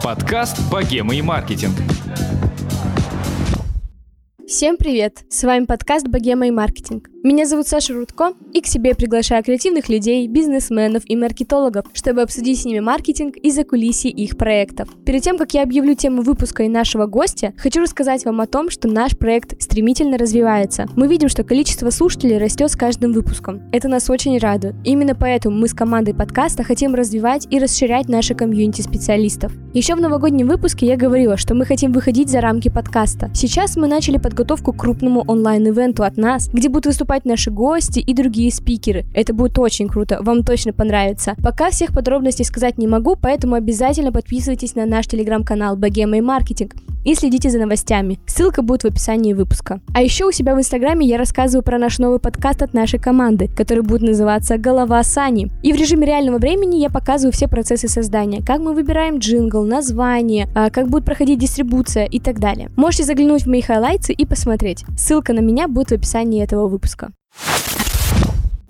Подкаст «Богема и маркетинг». Всем привет! С вами подкаст «Богема и маркетинг». Меня зовут Саша Рудко, и к себе приглашаю креативных людей, бизнесменов и маркетологов, чтобы обсудить с ними маркетинг и закулисье их проектов. Перед тем, как я объявлю тему выпуска и нашего гостя, хочу рассказать вам о том, что наш проект стремительно развивается. Мы видим, что количество слушателей растет с каждым выпуском. Это нас очень радует. Именно поэтому мы с командой подкаста хотим развивать и расширять наше комьюнити специалистов. Еще в новогоднем выпуске я говорила, что мы хотим выходить за рамки подкаста. Сейчас мы начали подготовку к крупному онлайн-ивенту от нас, где будут выступать наши гости и другие спикеры. Это будет очень круто, вам точно понравится. Пока всех подробностей сказать не могу, поэтому обязательно подписывайтесь на наш телеграм-канал Богема и Маркетинг и следите за новостями. Ссылка будет в описании выпуска. А еще у себя в инстаграме я рассказываю про наш новый подкаст от нашей команды, который будет называться «Голова Сани». И в режиме реального времени я показываю все процессы создания, как мы выбираем джингл, название, а, как будет проходить дистрибуция и так далее. Можете заглянуть в мои highlights ы и посмотреть. Ссылка на меня будет в описании этого выпуска.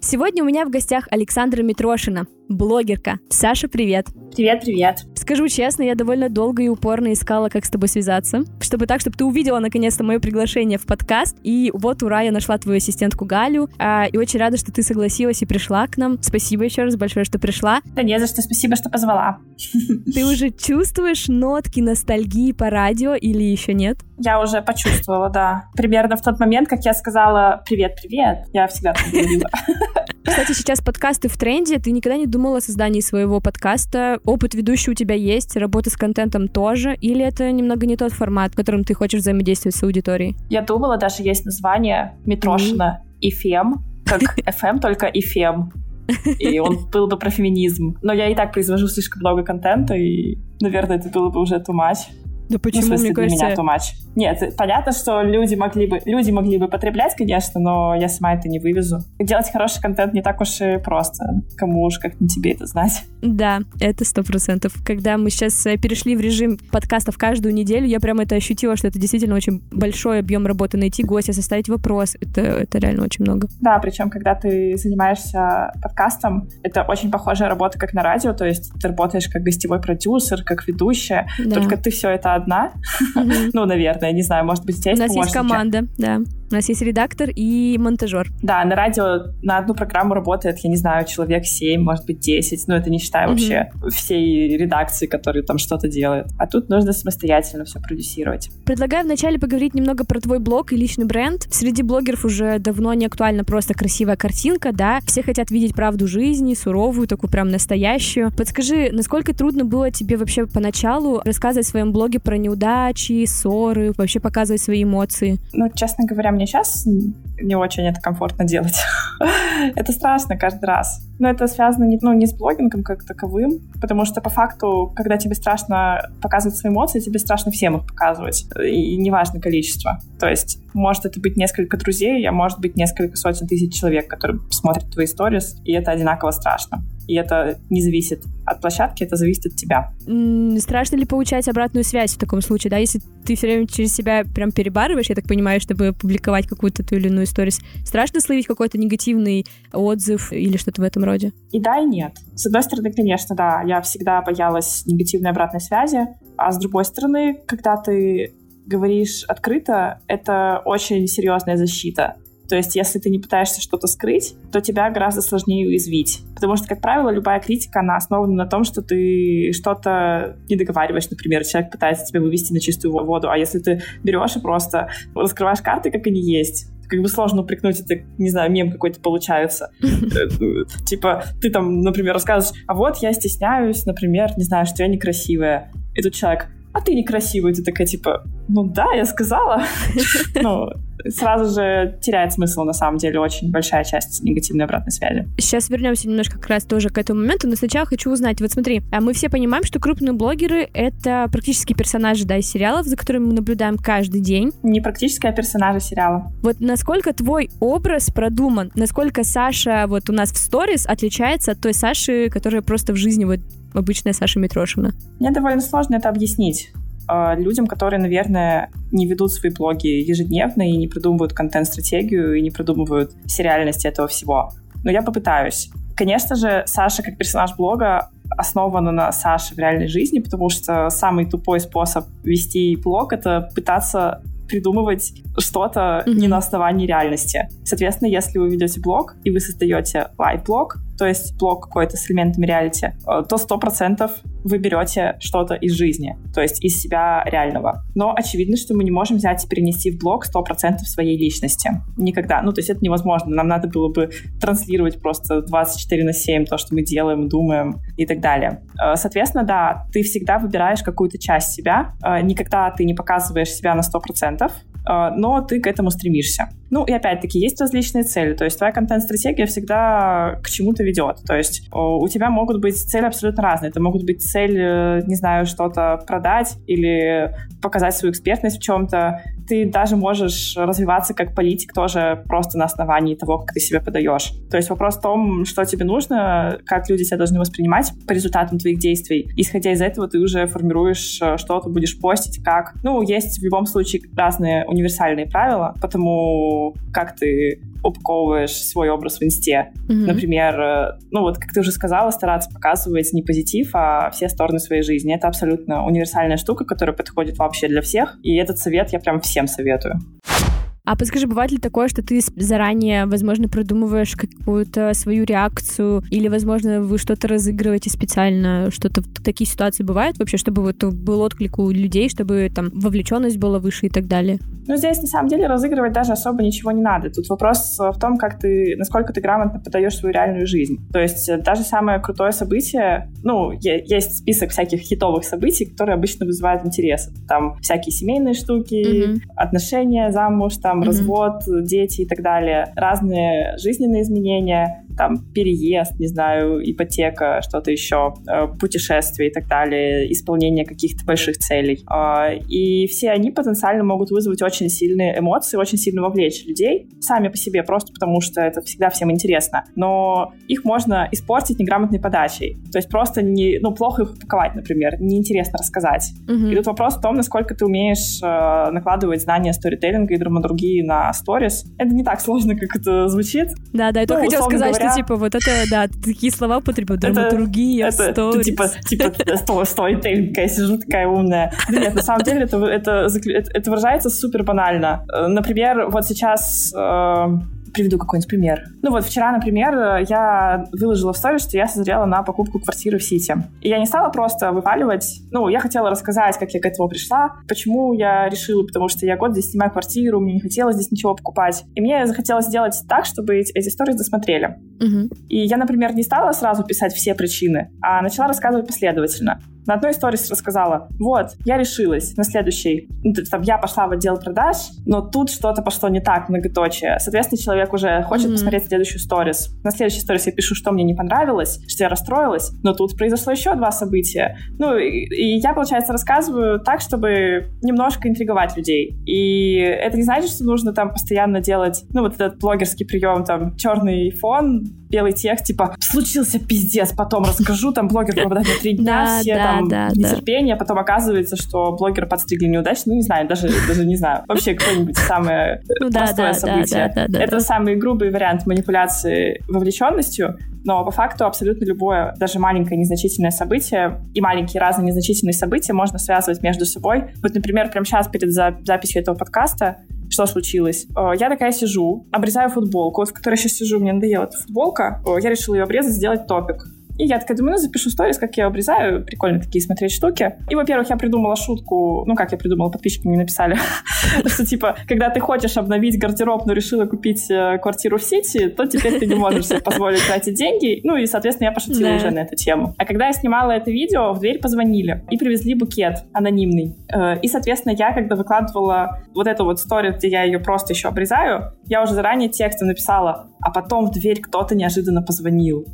Сегодня у меня в гостях Александра Митрошина, блогерка. Саша, привет. Привет, привет. Скажу честно, я довольно долго и упорно искала, как с тобой связаться, чтобы так, чтобы ты увидела наконец-то мое приглашение в подкаст. И вот, ура, я нашла твою ассистентку Галю, а, и очень рада, что ты согласилась и пришла к нам. Спасибо еще раз большое, что пришла. Да не за что, спасибо, что позвала. Ты уже чувствуешь нотки ностальгии по радио или еще нет? Я уже почувствовала, да. Примерно в тот момент, как я сказала «привет-привет», я всегда так говорила. Кстати, сейчас подкасты в тренде. Ты никогда не думала о создании своего подкаста? Опыт ведущий у тебя есть, работа с контентом тоже? Или это немного не тот формат, в котором ты хочешь взаимодействовать с аудиторией? Я думала, даже есть название Митрошина и Фем, как FM, только и Фем. И он был бы про феминизм. Но я и так произвожу слишком много контента, и, наверное, это было бы уже much. Да почему, ну, в смысле, мне кажется... меня too much. Нет, понятно, что люди могли бы, люди могли бы потреблять, конечно, но я сама это не вывезу. Делать хороший контент не так уж и просто. Кому уж как не тебе это знать. Да, это сто процентов. Когда мы сейчас э, перешли в режим подкастов каждую неделю, я прям это ощутила, что это действительно очень большой объем работы. Найти гостя, составить вопрос, это, это реально очень много. Да, причем, когда ты занимаешься подкастом, это очень похожая работа, как на радио, то есть ты работаешь как гостевой продюсер, как ведущая, Да. только ты все это одна. Ну, наверное, не знаю, может быть, у тебя У есть нас есть команда, да. У нас есть редактор и монтажер. Да, на радио на одну программу работает, я не знаю, человек 7, может быть, 10. Ну, это не считая Мгм. вообще всей редакции, которые там что-то делают. А тут нужно самостоятельно все продюсировать. Предлагаю вначале поговорить немного про твой блог и личный бренд. Среди блогеров уже давно не актуальна просто красивая картинка, да? Все хотят видеть правду жизни, суровую, такую прям настоящую. Подскажи, насколько трудно было тебе вообще поначалу рассказывать в своем блоге про неудачи, ссоры, вообще показывать свои эмоции? Ну, честно говоря, мне сейчас не очень это комфортно делать. это страшно каждый раз. Но это связано не, ну, не с блогингом как таковым, потому что по факту, когда тебе страшно показывать свои эмоции, тебе страшно всем их показывать. И неважно количество. То есть может это быть несколько друзей, а может быть несколько сотен тысяч человек, которые смотрят твои сторис, и это одинаково страшно. И это не зависит от площадки, это зависит от тебя. Страшно ли получать обратную связь в таком случае, да? Если ты все время через себя прям перебарываешь, я так понимаю, чтобы публиковать какую-то ту или иную сторис, страшно словить какой-то негативный отзыв или что-то в этом роде? И да, и нет. С одной стороны, конечно, да, я всегда боялась негативной обратной связи, а с другой стороны, когда ты говоришь открыто, это очень серьезная защита. То есть, если ты не пытаешься что-то скрыть, то тебя гораздо сложнее уязвить. Потому что, как правило, любая критика, она основана на том, что ты что-то не договариваешь, например, человек пытается тебя вывести на чистую воду, а если ты берешь и просто раскрываешь карты, как они есть, как бы сложно упрекнуть, это, не знаю, мем какой-то получается. Типа, ты там, например, рассказываешь, а вот я стесняюсь, например, не знаю, что я некрасивая. И тут человек, а ты некрасивая. Ты такая, типа, ну да, я сказала. Ну, сразу же теряет смысл, на самом деле, очень большая часть негативной обратной связи. Сейчас вернемся немножко как раз тоже к этому моменту, но сначала хочу узнать, вот смотри, а мы все понимаем, что крупные блогеры — это практически персонажи, да, из сериалов, за которыми мы наблюдаем каждый день. Не практически, а персонажи сериала. Вот насколько твой образ продуман, насколько Саша вот у нас в сторис отличается от той Саши, которая просто в жизни вот обычная Саша Митрошина? Мне довольно сложно это объяснить. Э, людям, которые, наверное, не ведут свои блоги ежедневно и не придумывают контент-стратегию и не придумывают сериальность этого всего. Но я попытаюсь. Конечно же, Саша как персонаж блога основана на Саше в реальной жизни, потому что самый тупой способ вести блог — это пытаться придумывать что-то mm-hmm. не на основании реальности. Соответственно, если вы ведете блог и вы создаете лайв-блог, то есть блог какой-то с элементами реалити, э, то сто процентов вы берете что-то из жизни, то есть из себя реального. Но очевидно, что мы не можем взять и перенести в блог 100% своей личности. Никогда. Ну, то есть это невозможно. Нам надо было бы транслировать просто 24 на 7 то, что мы делаем, думаем и так далее. Э, соответственно, да, ты всегда выбираешь какую-то часть себя. Э, никогда ты не показываешь себя на 100%, а, но ты к этому стремишься. Ну и опять-таки есть различные цели, то есть твоя контент-стратегия всегда к чему-то ведет. То есть у тебя могут быть цели абсолютно разные. Это могут быть цель, э, не знаю, что-то продать или показать свою экспертность в чем-то. Ты даже можешь развиваться как политик тоже просто на основании того, как ты себя подаешь. То есть вопрос в том, что тебе нужно, как люди тебя должны воспринимать по результатам твоих действий. Исходя из этого, ты уже формируешь, э, что ты будешь постить, как. Ну, есть в любом случае разные универсальные правила, потому как ты упаковываешь свой образ в инсте. Mm-hmm. Например, э, ну вот, как ты уже сказала, стараться показывать не позитив, а все стороны своей жизни. Это абсолютно универсальная штука, которая подходит вообще для всех. И этот совет я прям всем советую. А подскажи, бывает ли такое, что ты заранее, возможно, продумываешь какую-то свою реакцию, или, возможно, вы что-то разыгрываете специально, что-то такие ситуации бывают вообще, чтобы вот был отклик у людей, чтобы там вовлеченность была выше и так далее? Ну, здесь, на самом деле, разыгрывать даже особо ничего не надо. Тут вопрос в том, как ты, насколько ты грамотно подаешь свою реальную жизнь. То есть э, даже самое крутое событие, ну, есть список всяких хитовых событий, которые обычно вызывают интерес. Там всякие семейные штуки, mm-hmm. отношения, замуж, там там mm-hmm. развод, дети и так далее, разные жизненные изменения там переезд, не знаю, ипотека, что-то еще, э, путешествия и так далее, исполнение каких-то больших целей. А, и все они потенциально могут вызвать очень сильные эмоции, очень сильно вовлечь людей сами по себе, просто потому что это всегда всем интересно. Но их можно испортить неграмотной подачей. То есть просто не, ну, плохо их упаковать, например, неинтересно рассказать. Mm-hmm. И тут вопрос в том, насколько ты умеешь э, накладывать знания сторителлинга и драматургии на сторис. Это не так сложно, как это звучит. Да, да, я только ну, хотела сказать, говоря, типа, вот это, да, такие слова употребил, драматургия, это, это, типа, типа, сторителлинг, я сижу такая умная. нет, на самом деле это, это, это выражается супер банально. Э, например, вот сейчас э, приведу какой-нибудь пример. Ну вот вчера, например, я выложила в сторис, что я созрела на покупку квартиры в Сити. И я не стала просто выпаливать. Ну, я хотела рассказать, как я к этому пришла, почему я решила, потому что я год здесь снимаю квартиру, мне не хотелось здесь ничего покупать. И мне захотелось сделать так, чтобы эти, сторис досмотрели. Угу. И я, например, не стала сразу писать все причины, а начала рассказывать последовательно. На одной истории рассказала, вот, я решилась на следующий, ну, там, я пошла в отдел продаж, но тут что-то пошло не так, многоточие. Соответственно, человек уже хочет mm-hmm. посмотреть следующую сторис. На следующей сторис я пишу, что мне не понравилось, что я расстроилась, но тут произошло еще два события. Ну, и, и я, получается, рассказываю так, чтобы немножко интриговать людей. И это не значит, что нужно там постоянно делать, ну, вот этот блогерский прием, там, черный фон, белый текст, типа, случился пиздец, потом расскажу, там, блогер пропадает на три дня, все там нетерпение, потом оказывается, что блогера подстригли неудачно, ну, не знаю, даже, даже не знаю, вообще какое-нибудь самое ну простое событие. Это самый грубый вариант манипуляции вовлеченностью, но по факту абсолютно любое, даже маленькое незначительное событие и маленькие разные незначительные события можно связывать между собой. Вот, например, прямо сейчас перед записью этого подкаста что случилось? Э, я такая сижу, обрезаю футболку, вот в которой я сейчас сижу, мне надоела эта футболка. Э, я решила ее обрезать, сделать топик. И я такая думаю, ну, запишу сторис, как я обрезаю. Прикольно такие смотреть штуки. И, во-первых, я придумала шутку, ну, как я придумала, подписчики мне написали, что, типа, когда ты хочешь обновить гардероб, но решила купить э, квартиру в сети, то теперь ты не можешь себе позволить тратить деньги. Ну, и, соответственно, я пошутила уже на эту тему. А когда я снимала это видео, в дверь позвонили и привезли букет анонимный. Э, и, соответственно, я, когда выкладывала вот эту вот сторис, где я ее просто еще обрезаю, я уже заранее текстом написала, а потом в дверь кто-то неожиданно позвонил.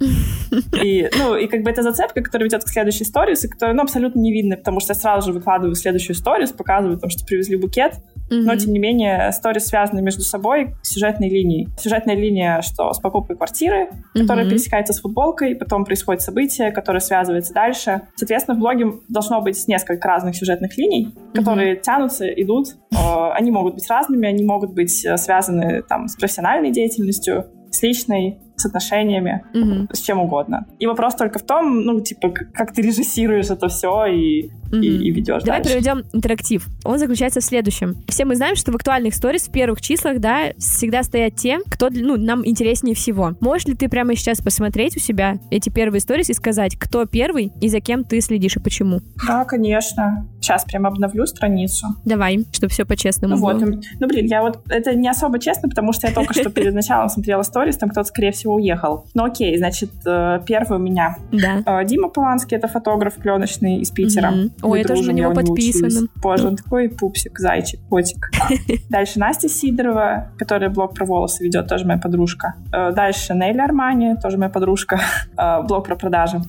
И, ну, и как бы это зацепка, которая ведет к следующей сторис, и которая, ну, абсолютно невидна, потому что я сразу же выкладываю следующую сторис, показываю, там, что привезли букет, Но, тем не менее, сторис связаны между собой сюжетной линией. Сюжетная линия, что с покупкой квартиры, которая Мгм. пересекается с футболкой, потом происходит событие, которое связывается дальше. Соответственно, в блоге должно быть несколько разных сюжетных линий, которые тянутся, идут. Они могут быть разными, они могут быть э, связаны там, с профессиональной деятельностью, с личной, с отношениями, Мгм. с чем угодно. И вопрос только в том, ну, типа, как ты режиссируешь это все и, Мгм. и, и ведешь Давай дальше. проведем интерактив. Он заключается в следующем. Все мы знаем, что в актуальных сторис в первых числах, да, всегда стоят те, кто ну, нам интереснее всего. Можешь ли ты прямо сейчас посмотреть у себя эти первые сторис и сказать, кто первый и за кем ты следишь и почему? Да, конечно. Сейчас прям обновлю страницу. Давай, чтобы все по-честному Ну вот, было. м, ну блин, я вот это не особо честно, потому что я только что перед началом смотрела сторис, там кто-то, скорее всего, уехал. Ну окей, значит, э, первый у меня Да. э, Дима Поланский, это фотограф пленочный из Питера. Мы Ой, я тоже на него подписана. Боже, он такой пупсик, зайчик, котик. Дальше Настя Сидорова, которая блог про волосы ведет, тоже моя подружка. Э, Дальше Нелли Армани, тоже моя подружка, блог про продажи.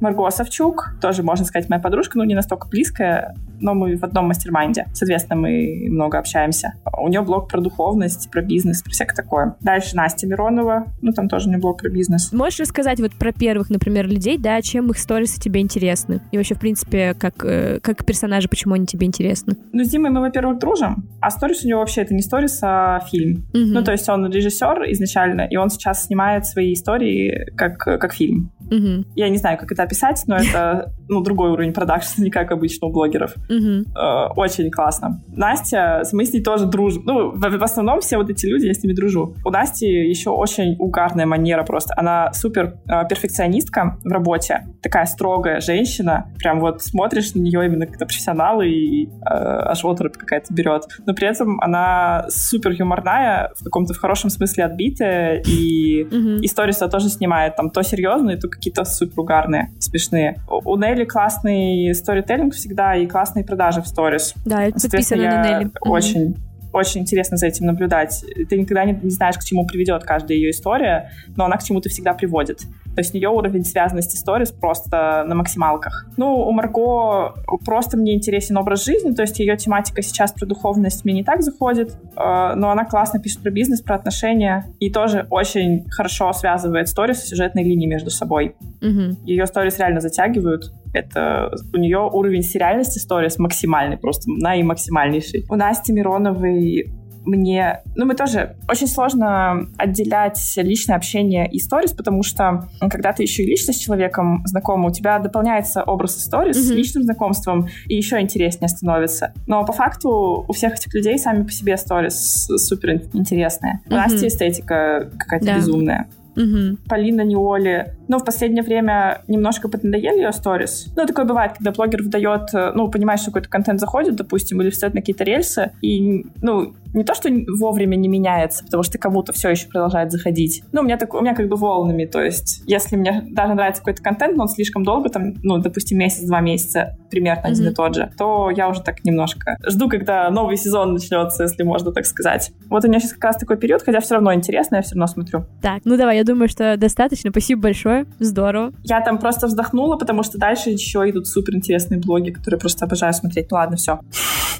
Марго Савчук, тоже, можно сказать, моя подружка, ну, не настолько близкая, но мы в одном mastermind е. Соответственно, мы много общаемся. У нее блог про духовность, про бизнес, про всякое такое. Дальше Настя Миронова, ну, там тоже у нее блог про бизнес. Можешь рассказать вот про первых, например, людей, да, чем их сторисы тебе интересны? И вообще, в принципе, как, э, как персонажи, почему они тебе интересны? Ну, с Димой мы, во-первых, дружим, а сторис у него вообще это не сторис, а фильм. Мгм. Ну, то есть он режиссер изначально, и он сейчас снимает свои истории как, как фильм. Мгм. Я не знаю, как это описать, но это ну, другой уровень продакшн, не как обычно у блогеров. Э, очень классно. Настя, мы с ней тоже дружим. Ну, в, в основном все вот эти люди, я с ними дружу. У Насти еще очень угарная манера просто. Она супер э, перфекционистка в работе. Такая строгая женщина. Прям вот смотришь на нее именно как на профессионала и э, аж оторопь какая-то берет. Но при этом она супер юморная, в каком-то в хорошем смысле отбитая. И Мгм. и сторисы тоже снимает там то серьезные, то какие-то супер угарные, смешные. У у Нелли классный сторителлинг всегда и классные продажи в сторис. Да, я Соответственно, подписана на я Нелли. Очень очень интересно за этим наблюдать. Ты никогда не, не знаешь, к чему приведет каждая ее история, но она к чему-то всегда приводит. То есть ее уровень связанности сторис просто на максималках. Ну, у Марго просто мне интересен образ жизни, то есть ее тематика сейчас про духовность мне не так заходит, э, но она классно пишет про бизнес, про отношения и тоже очень хорошо связывает сторис и сюжетные линии между собой. Мгм. Ее сторис реально затягивают. Это у нее уровень сериальности сторис максимальный, просто наимаксимальнейший. У Насти Мироновой мне... Ну, мы тоже... Очень сложно отделять личное общение и сторис, потому что когда ты еще и лично с человеком знаком, у тебя дополняется образ сторис с Мгм. личным знакомством, и еще интереснее становится. Но по факту у всех этих людей сами по себе сторис супер ин- интересные. У Мгм. Насти эстетика какая-то Да. безумная. Мгм. Полина Неоли. Ну, в последнее время немножко поднадоели ее сторис. Ну, такое бывает, когда блогер выдает, э, ну, понимаешь, что какой-то контент заходит, допустим, или встает на какие-то рельсы, и, ну, не то, что вовремя не меняется, потому что кому-то все еще продолжает заходить. Ну, у меня, так, у меня как бы волнами, то есть, если мне даже нравится какой-то контент, но он слишком долго, там, ну, допустим, месяц-два месяца, примерно один Мгм. и тот же, то я уже так немножко жду, когда новый сезон начнется, если можно так сказать. Вот у меня сейчас как раз такой период, хотя все равно интересно, я все равно смотрю. Так, ну давай, я думаю, что достаточно. Спасибо большое. Здорово. Я там просто вздохнула, потому что дальше еще идут супер интересные блоги, которые просто обожаю смотреть. Ну ладно, все.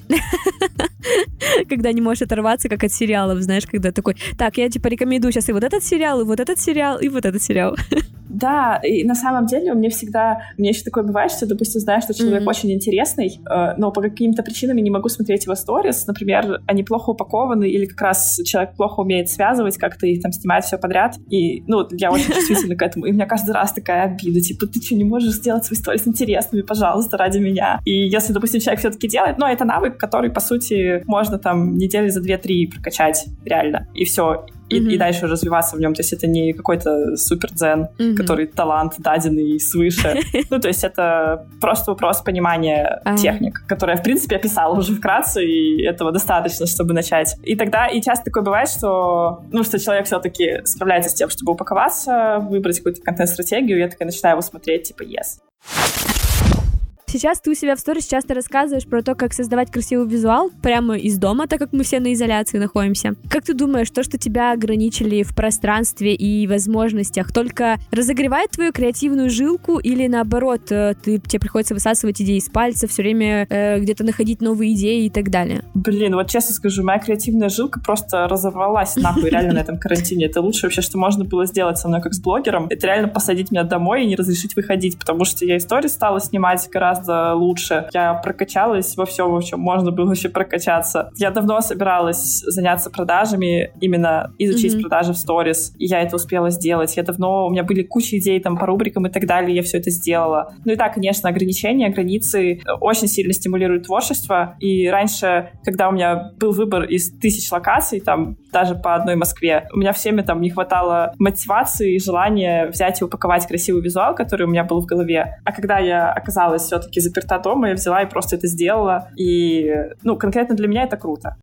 Когда не можешь оторваться, как от сериалов, знаешь, когда такой, так, я типа рекомендую сейчас и вот этот сериал, и вот этот сериал, и вот этот сериал. Да, и на самом деле у меня всегда... У меня еще такое бывает, что, допустим, знаешь, что человек Мгм. очень интересный, э, но по каким-то причинам я не могу смотреть его сторис. Например, они плохо упакованы, или как раз человек плохо умеет связывать, как-то их там снимает все подряд. И, ну, я очень чувствительна к этому. И у меня каждый раз такая обида, типа, ты что, не можешь сделать свои сторис интересными, пожалуйста, ради меня? И если, допустим, человек все-таки делает, ну, это навык, который, по сути, можно там недели за 2-3 прокачать, реально. И все. И, Мгм. и дальше развиваться в нем. То есть это не какой-то супер дзен, Мгм. который талант даденный свыше. Ну, то есть это просто вопрос понимания техник, которые я, в принципе, описала уже вкратце, и этого достаточно, чтобы начать. И тогда, и часто такое бывает, что, ну, что человек все-таки справляется с тем, чтобы упаковаться, выбрать какую-то контент-стратегию, я такая начинаю его смотреть, типа, yes. Сейчас ты у себя в сторис часто рассказываешь про то, как создавать красивый визуал прямо из дома, так как мы все на изоляции находимся. Как ты думаешь, то, что тебя ограничили в пространстве и возможностях, только разогревает твою креативную жилку или наоборот, э, ты, тебе приходится высасывать идеи из пальца, все время э, где-то находить новые идеи и так далее? Блин, вот честно скажу, моя креативная жилка просто разорвалась нахуй реально на этом карантине. Это лучше вообще, что можно было сделать со мной как с блогером. Это реально посадить меня домой и не разрешить выходить, потому что я истории стала снимать гораздо лучше. Я прокачалась во всем, в чем можно было вообще прокачаться. Я давно собиралась заняться продажами, именно изучить mm-hmm. продажи в сторис, и я это успела сделать. Я давно, у меня были куча идей там по рубрикам и так далее, я все это сделала. Ну и да, конечно, ограничения, границы очень сильно стимулируют творчество, и раньше, когда у меня был выбор из тысяч локаций, там даже по одной Москве, у меня всеми там не хватало мотивации и желания взять и упаковать красивый визуал, который у меня был в голове. А когда я оказалась все-таки заперта дома, я взяла и просто это сделала. И, ну, конкретно для меня это круто.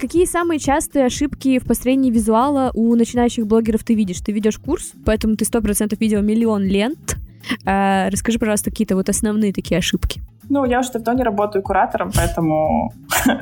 Какие самые частые ошибки в построении визуала у начинающих блогеров ты видишь? Ты ведешь курс, поэтому ты сто процентов видел миллион лент. А, расскажи, пожалуйста, какие-то вот основные такие ошибки. Ну, я уже давно не работаю куратором, поэтому...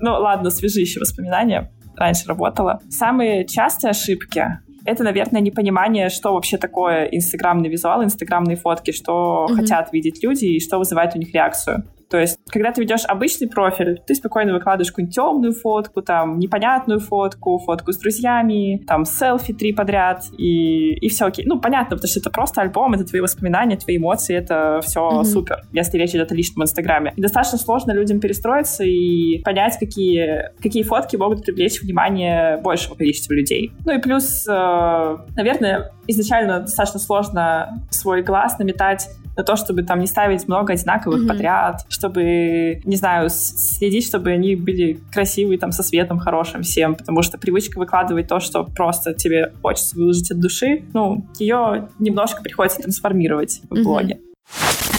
Ну, ладно, свежие воспоминания. Раньше работала. Самые частые ошибки это, наверное, непонимание, что вообще такое инстаграмный визуал, инстаграмные фотки, что mm-hmm. хотят видеть люди и что вызывает у них реакцию. То есть, когда ты ведешь обычный профиль, ты спокойно выкладываешь какую-нибудь темную фотку, там, непонятную фотку, фотку с друзьями, там, селфи три подряд, и, и все окей. Ну, понятно, потому что это просто альбом, это твои воспоминания, твои эмоции, это все mm-hmm. супер, если речь идет о личном инстаграме. И достаточно сложно людям перестроиться и понять, какие, какие фотки могут привлечь внимание большего количества людей. Ну и плюс, э, наверное, изначально достаточно сложно свой глаз наметать на то, чтобы там не ставить много одинаковых mm-hmm. подряд, чтобы, не знаю, следить, чтобы они были красивые, там, со светом хорошим всем, потому что привычка выкладывать то, что просто тебе хочется выложить от души, ну, ее немножко приходится трансформировать в блоге. Mm-hmm.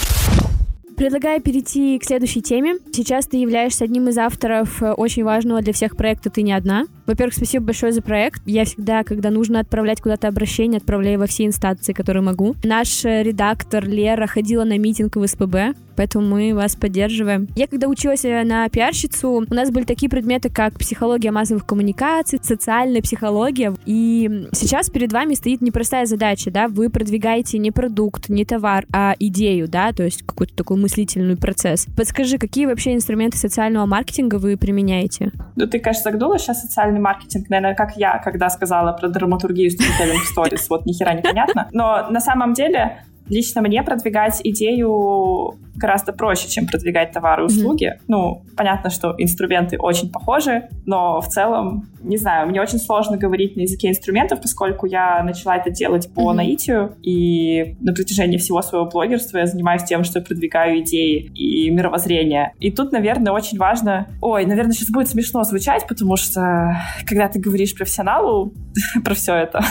Предлагаю перейти к следующей теме. Сейчас ты являешься одним из авторов э, очень важного для всех проекта «Ты не одна». Во-первых, спасибо большое за проект. Я всегда, когда нужно отправлять куда-то обращение, отправляю во все инстанции, которые могу. Наш э, редактор Лера ходила на митинг в СПБ, поэтому мы вас поддерживаем. Я когда училась э, на пиарщицу, у нас были такие предметы, как психология массовых коммуникаций, социальная психология, и сейчас перед вами стоит непростая задача, да, вы продвигаете не продукт, не товар, а идею, да, то есть какой-то такой мыслительный процесс. Подскажи, какие вообще инструменты социального маркетинга вы применяете? Ну, ты, конечно, загнула сейчас социальный маркетинг, наверное, как я, когда сказала про драматургию storytelling сторис, вот ни хера непонятно. Но на самом деле лично мне продвигать идею гораздо проще, чем продвигать товары и услуги. Mm-hmm. Ну, понятно, что инструменты очень похожи, но в целом, не знаю, мне очень сложно говорить на языке инструментов, поскольку я начала это делать по mm-hmm. наитию, и на протяжении всего своего блогерства я занимаюсь тем, что я продвигаю идеи и мировоззрение. И тут, наверное, очень важно... Ой, наверное, сейчас будет смешно звучать, потому что когда ты говоришь профессионалу про все это,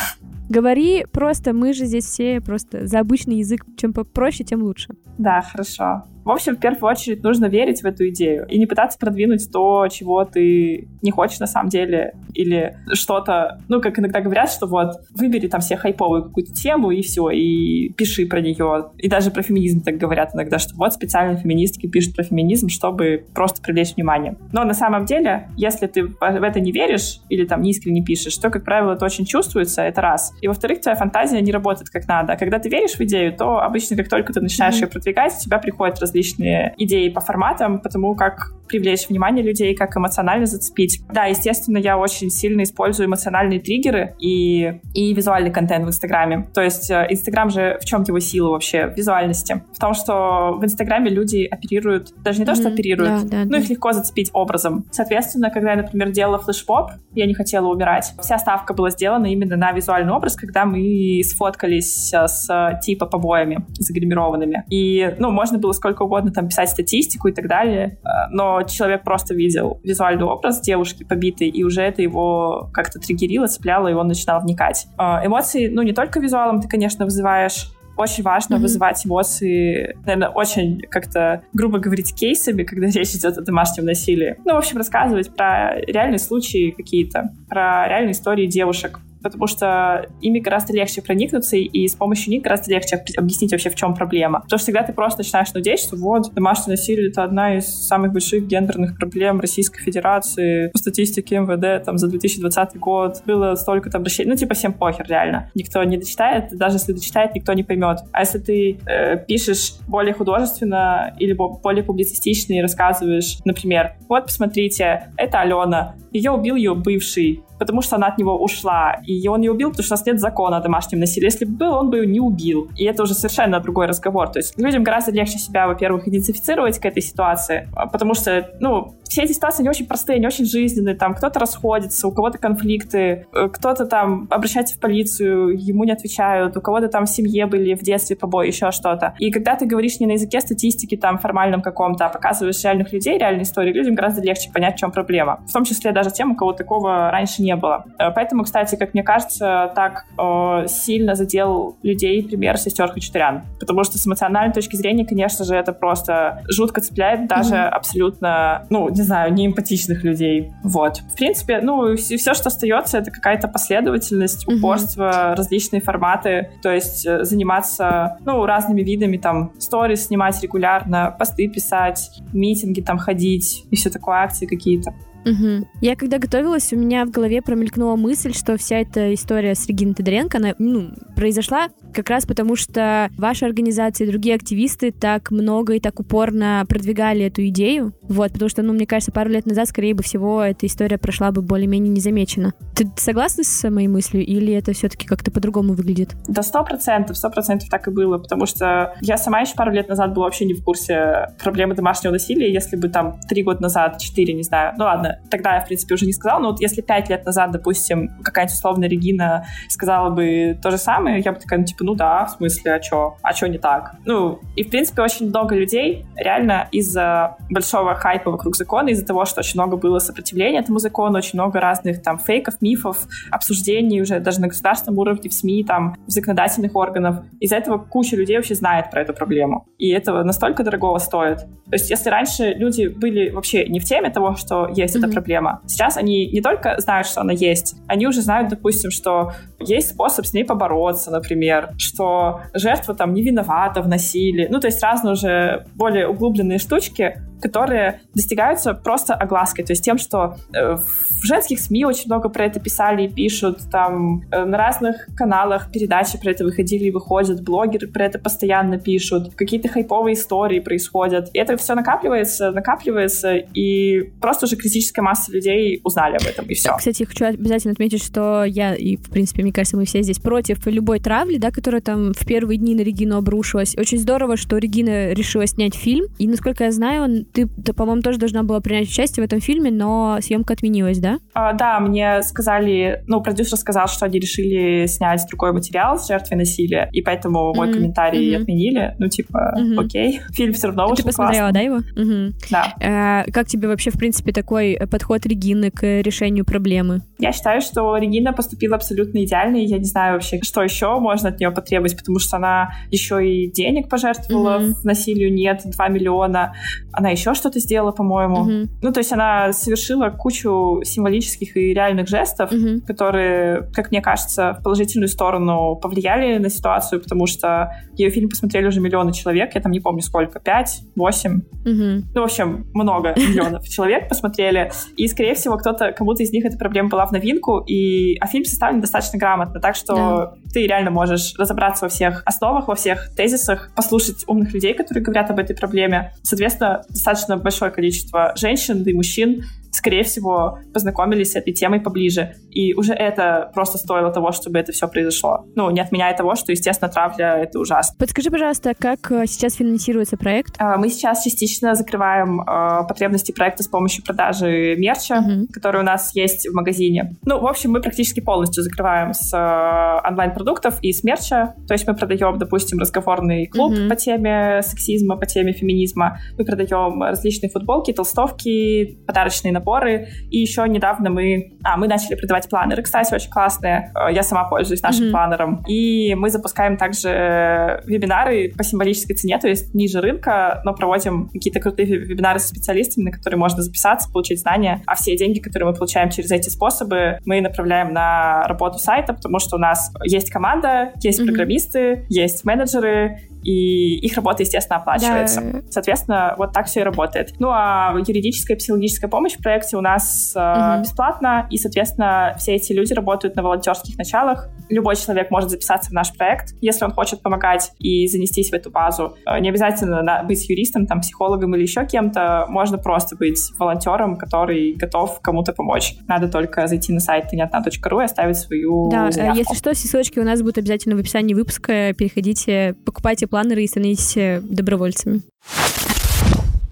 Говори просто, мы же здесь все просто за обычный язык. Чем попроще, тем лучше. Да, хорошо. В общем, в первую очередь нужно верить в эту идею и не пытаться продвинуть то, чего ты не хочешь на самом деле, или что-то, ну, как иногда говорят, что вот выбери там себе хайповую какую-то тему и все, и пиши про нее. И даже про феминизм так говорят иногда, что вот специально феминистки пишут про феминизм, чтобы просто привлечь внимание. Но на самом деле, если ты в это не веришь или там не искренне пишешь, то, как правило, это очень чувствуется, это раз. И во-вторых, твоя фантазия не работает как надо. А когда ты веришь в идею, то обычно, как только ты начинаешь mm-hmm. ее продвигать, у тебя приходят раз различные идеи по форматам, потому как привлечь внимание людей, как эмоционально зацепить. Да, естественно, я очень сильно использую эмоциональные триггеры и, и визуальный контент в Инстаграме. То есть э, Инстаграм же в чем его сила вообще? В визуальности. В том, что в Инстаграме люди оперируют, даже не то, что оперируют, да, да, ну, да. их легко зацепить образом. Соответственно, когда я, например, делала флешмоб, я не хотела умирать, вся ставка была сделана именно на визуальный образ, когда мы сфоткались с типа побоями загримированными. И, ну, можно было сколько угодно там писать статистику и так далее, э, но человек просто видел визуальный образ девушки побитой, и уже это его как-то триггерило, цепляло, и он начинал вникать. Э, эмоции, ну, не только визуалом ты, конечно, вызываешь, очень важно mm-hmm. вызывать эмоции, наверное, очень как-то, грубо говорить, кейсами, когда речь идет о домашнем насилии. Ну, в общем, рассказывать про реальные случаи какие-то, про реальные истории девушек, потому что ими гораздо легче проникнуться, и с помощью них гораздо легче объяснить вообще, в чем проблема. Потому что всегда ты просто начинаешь нудеть, что вот, домашнее насилие — это одна из самых больших гендерных проблем Российской Федерации. По статистике МВД там за 2020 год было столько-то обращений. Ну, типа, всем похер, реально. Никто не дочитает, даже если дочитает, никто не поймет. А если ты э, пишешь более художественно или более публицистично и рассказываешь, например, вот, посмотрите, это Алена, ее убил ее бывший, потому что она от него ушла. И он не убил, потому что у нас нет закона о домашнем насилии. Если бы был, он бы ее не убил. И это уже совершенно другой разговор. То есть людям гораздо легче себя, во-первых, идентифицировать к этой ситуации, а, потому что, ну, все эти ситуации не очень простые, не очень жизненные. Там кто-то расходится, у кого-то конфликты, э, кто-то там обращается в полицию, ему не отвечают, у кого-то там в семье были в детстве побои, еще что-то. И когда ты говоришь не на языке статистики там формальном каком-то, а показываешь реальных людей, реальные истории, людям гораздо легче понять, в чем проблема. В том числе даже тем, у кого такого раньше не было. Э, поэтому, кстати, как мне кажется, так э, сильно задел людей пример сестер Хачатурян. Потому что с эмоциональной точки зрения, конечно же, это просто жутко цепляет даже mm-hmm. абсолютно, ну, не знаю, неэмпатичных людей. Вот. В принципе, ну, все, все что остается, это какая-то последовательность, упорство, mm-hmm. различные форматы. То есть э, заниматься, ну, разными видами, там, сторис снимать регулярно, посты писать, митинги там ходить и все такое, акции какие-то. Угу. Я когда готовилась, у меня в голове промелькнула мысль, что вся эта история с Региной Тодоренко, она ну, произошла как раз потому, что ваша организация и другие активисты так много и так упорно продвигали эту идею. Вот, потому что, ну, мне кажется, пару лет назад, скорее бы всего, эта история прошла бы более-менее незамечена. Ты согласна с моей мыслью, или это все-таки как-то по-другому выглядит? Да, сто процентов, сто процентов так и было, потому что я сама еще пару лет назад была вообще не в курсе проблемы домашнего насилия, если бы там три года назад, четыре, не знаю, ну ладно, тогда я, в принципе, уже не сказала, но вот если пять лет назад, допустим, какая-нибудь условная Регина сказала бы то же самое, я бы такая, ну, типа, ну да, в смысле, а чё? А чё не так? Ну, и, в принципе, очень много людей реально из-за большого хайпа вокруг закона, из-за того, что очень много было сопротивления этому закону, очень много разных там фейков, мифов, обсуждений уже даже на государственном уровне, в СМИ, там, в законодательных органах. Из-за этого куча людей вообще знает про эту проблему. И этого настолько дорогого стоит. То есть, если раньше люди были вообще не в теме того, что есть эта проблема. Сейчас они не только знают, что она есть, они уже знают, допустим, что есть способ с ней побороться, например, что жертва там не виновата в насилии. Ну, то есть разные уже более углубленные штучки, которые достигаются просто оглаской, то есть тем, что э, в женских СМИ очень много про это писали и пишут, там э, на разных каналах передачи про это выходили и выходят, блогеры про это постоянно пишут, какие-то хайповые истории происходят. И это все накапливается, накапливается, и просто уже критическая масса людей узнали об этом, и все. Кстати, хочу обязательно отметить, что я, и, в принципе, мне кажется, мы все здесь против любой травли, да, которая там в первые дни на Регину обрушилась. Очень здорово, что Регина решила снять фильм, и, насколько я знаю, ты, ты по-моему, тоже должна была принять участие в этом фильме, но съемка отменилась, да? А, да, мне сказали, ну, продюсер сказал, что они решили снять другой материал с жертвой насилия, и поэтому mm-hmm. мой комментарий mm-hmm. отменили. Ну, типа, mm-hmm. окей, фильм все равно вышел Ты посмотрела, да, его? Mm-hmm. Да. А, как тебе вообще, в принципе, такой подход Регины к решению проблемы? Я считаю, что Регина поступила абсолютно идеально, и я не знаю вообще, что еще можно от нее потребовать, потому что она еще и денег пожертвовала, mm-hmm. в насилию нет, 2 миллиона. Она еще что-то сделала, по-моему. Mm-hmm. Ну, то есть она совершила кучу символических и реальных жестов, mm-hmm. которые, как мне кажется, в положительную сторону повлияли на ситуацию, потому что ее фильм посмотрели уже миллионы человек, я там не помню сколько, пять, восемь, mm-hmm. ну, в общем, много миллионов человек посмотрели, и, скорее всего, кто-то, кому-то из них эта проблема была в новинку, и, а фильм составлен достаточно грамотно, так что да. ты реально можешь разобраться во всех основах, во всех тезисах, послушать умных людей, которые говорят об этой проблеме. Соответственно, достаточно большое количество женщин и мужчин скорее всего, познакомились с этой темой поближе. И уже это просто стоило того, чтобы это все произошло. Ну, не отменяя того, что, естественно, травля — это ужасно. Подскажи, пожалуйста, как э, сейчас финансируется проект? А, мы сейчас частично закрываем э, потребности проекта с помощью продажи мерча, uh-huh. который у нас есть в магазине. Ну, в общем, мы практически полностью закрываем с э, онлайн-продуктов и с мерча. То есть мы продаем, допустим, разговорный клуб uh-huh. по теме сексизма, по теме феминизма. Мы продаем различные футболки, толстовки, подарочные наборы наборы. И еще недавно мы... А, мы начали продавать планеры, кстати, очень классные. Э, я сама пользуюсь нашим mm-hmm. планером. И мы запускаем также вебинары по символической цене, то есть ниже рынка, но проводим какие-то крутые вебинары со специалистами, на которые можно записаться, получить знания. А все деньги, которые мы получаем через эти способы, мы направляем на работу сайта, потому что у нас есть команда, есть mm-hmm. программисты, есть менеджеры, и их работа, естественно, оплачивается. Да. Соответственно, вот так все и работает. Ну, а юридическая и психологическая помощь в проекте у нас э, угу. бесплатна, и, соответственно, все эти люди работают на волонтерских началах. Любой человек может записаться в наш проект, если он хочет помогать и занестись в эту базу. Э, не обязательно быть юристом, там, психологом или еще кем-то. Можно просто быть волонтером, который готов кому-то помочь. Надо только зайти на сайт понятно.ру и оставить свою Да, э, заявку. если что, все ссылочки у нас будут обязательно в описании выпуска. Переходите, покупайте планеры и становитесь э, добровольцами.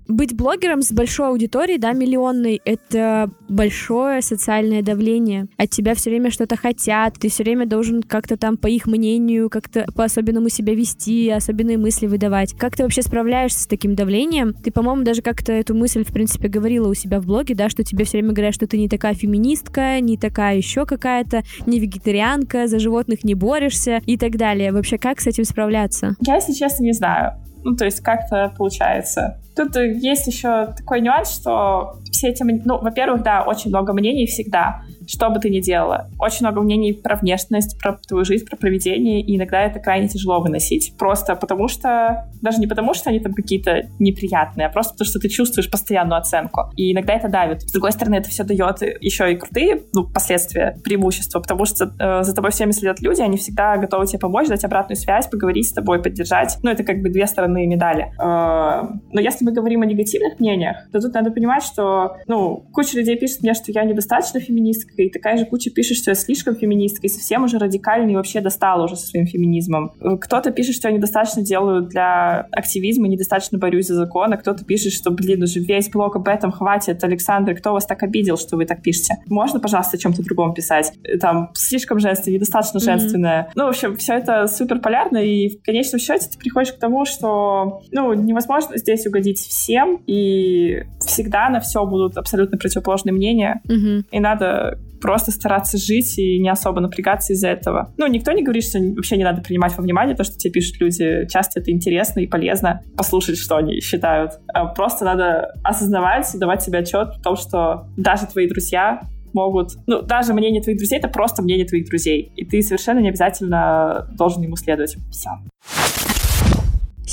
Быть блогером с большой аудиторией, да, миллионной, это большое социальное давление. От тебя все время что-то хотят, ты все время должен как-то там по их мнению, как-то по-особенному себя вести, особенные мысли выдавать. Как ты вообще справляешься с таким давлением? Ты, по-моему, даже как-то эту мысль, в принципе, говорила у себя в блоге, да, что тебе все время говорят, что ты не такая феминистка, не такая еще какая-то, не вегетарианка, за животных не борешься и так далее. Вообще, как с этим справляться? Я, честно, не знаю. Ну, то есть как-то получается. Тут есть еще такой нюанс, что все эти... Ну, во-первых, да, очень много мнений всегда что бы ты ни делала. Очень много мнений про внешность, про твою жизнь, про поведение, и иногда это крайне тяжело выносить. Просто потому что... Даже не потому, что они там какие-то неприятные, а просто потому, что ты чувствуешь постоянную оценку. И иногда это давит. С другой стороны, это все дает еще и крутые, ну, последствия, преимущества, потому что э, за тобой всеми следят люди, они всегда готовы тебе помочь, дать обратную связь, поговорить с тобой, поддержать. Ну, это как бы две стороны медали. Э, но если мы говорим о негативных мнениях, то тут надо понимать, что, ну, куча людей пишет мне, что я недостаточно феминистка, феминистка, и такая же куча пишет, что я слишком феминистка, и совсем уже радикально и вообще достала уже со своим феминизмом. Кто-то пишет, что я недостаточно делаю для активизма, недостаточно борюсь за закон, а кто-то пишет, что, блин, уже весь блог об этом хватит. Александр, кто вас так обидел, что вы так пишете? Можно, пожалуйста, о чем-то другом писать? Там, слишком женственное, недостаточно mm-hmm. женственное. Ну, в общем, все это супер полярно, и в конечном счете ты приходишь к тому, что, ну, невозможно здесь угодить всем, и всегда на все будут абсолютно противоположные мнения, mm-hmm. и надо просто стараться жить и не особо напрягаться из-за этого. Ну, никто не говорит, что вообще не надо принимать во внимание то, что тебе пишут люди. Часто это интересно и полезно послушать, что они считают. А просто надо осознавать, давать себе отчет в том, что даже твои друзья могут... Ну, даже мнение твоих друзей — это просто мнение твоих друзей. И ты совершенно не обязательно должен ему следовать. Все.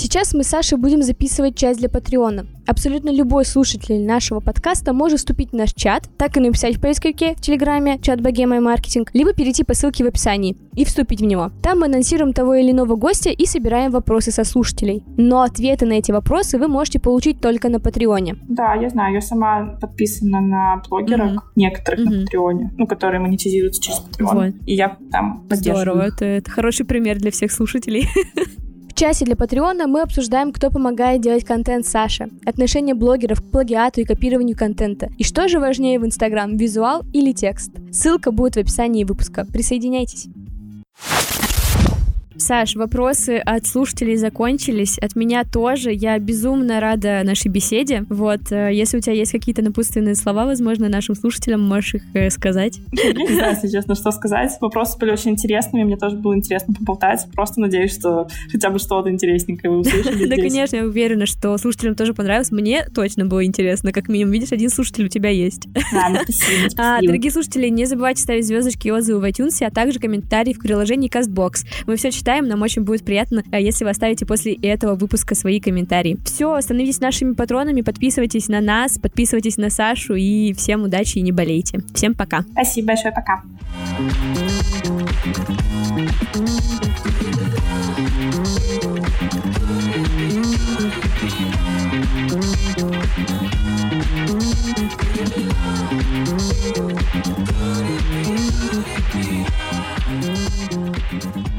Сейчас мы с Сашей будем записывать часть для Патреона. Абсолютно любой слушатель нашего подкаста может вступить в наш чат, так и написать в поисковике в Телеграме чат Богема и Маркетинг, либо перейти по ссылке в описании и вступить в него. Там мы анонсируем того или иного гостя и собираем вопросы со слушателей. Но ответы на эти вопросы вы можете получить только на Патреоне. Да, я знаю, я сама подписана на блогеров, mm-hmm. некоторых mm-hmm. на Патреоне, ну, которые монетизируются через Патреон. Вот. И я там поддерживаю. Здорово, это, это хороший пример для всех слушателей. часе для Патреона мы обсуждаем, кто помогает делать контент Саше, отношение блогеров к плагиату и копированию контента, и что же важнее в Инстаграм, визуал или текст. Ссылка будет в описании выпуска. Присоединяйтесь. Саш, вопросы от слушателей закончились, от меня тоже. Я безумно рада нашей беседе. Вот, э, если у тебя есть какие-то напутственные слова, возможно, нашим слушателям можешь их э, сказать. не знаю, если честно, что сказать. Вопросы были очень интересными, мне тоже было интересно поболтать. Просто надеюсь, что хотя бы что-то интересненькое вы услышали Да, конечно, я уверена, что слушателям тоже понравилось. Мне точно было интересно. Как минимум, видишь, один слушатель у тебя есть. Да, спасибо, А, дорогие слушатели, не забывайте ставить звездочки и отзывы в iTunes, а также комментарии в приложении CastBox. Мы все читаем читаем. Нам очень будет приятно, э, если вы оставите после этого выпуска свои комментарии. Все, становитесь нашими патронами, подписывайтесь на нас, подписывайтесь на Сашу и всем удачи и не болейте. Всем пока. Спасибо большое, пока. Good evening.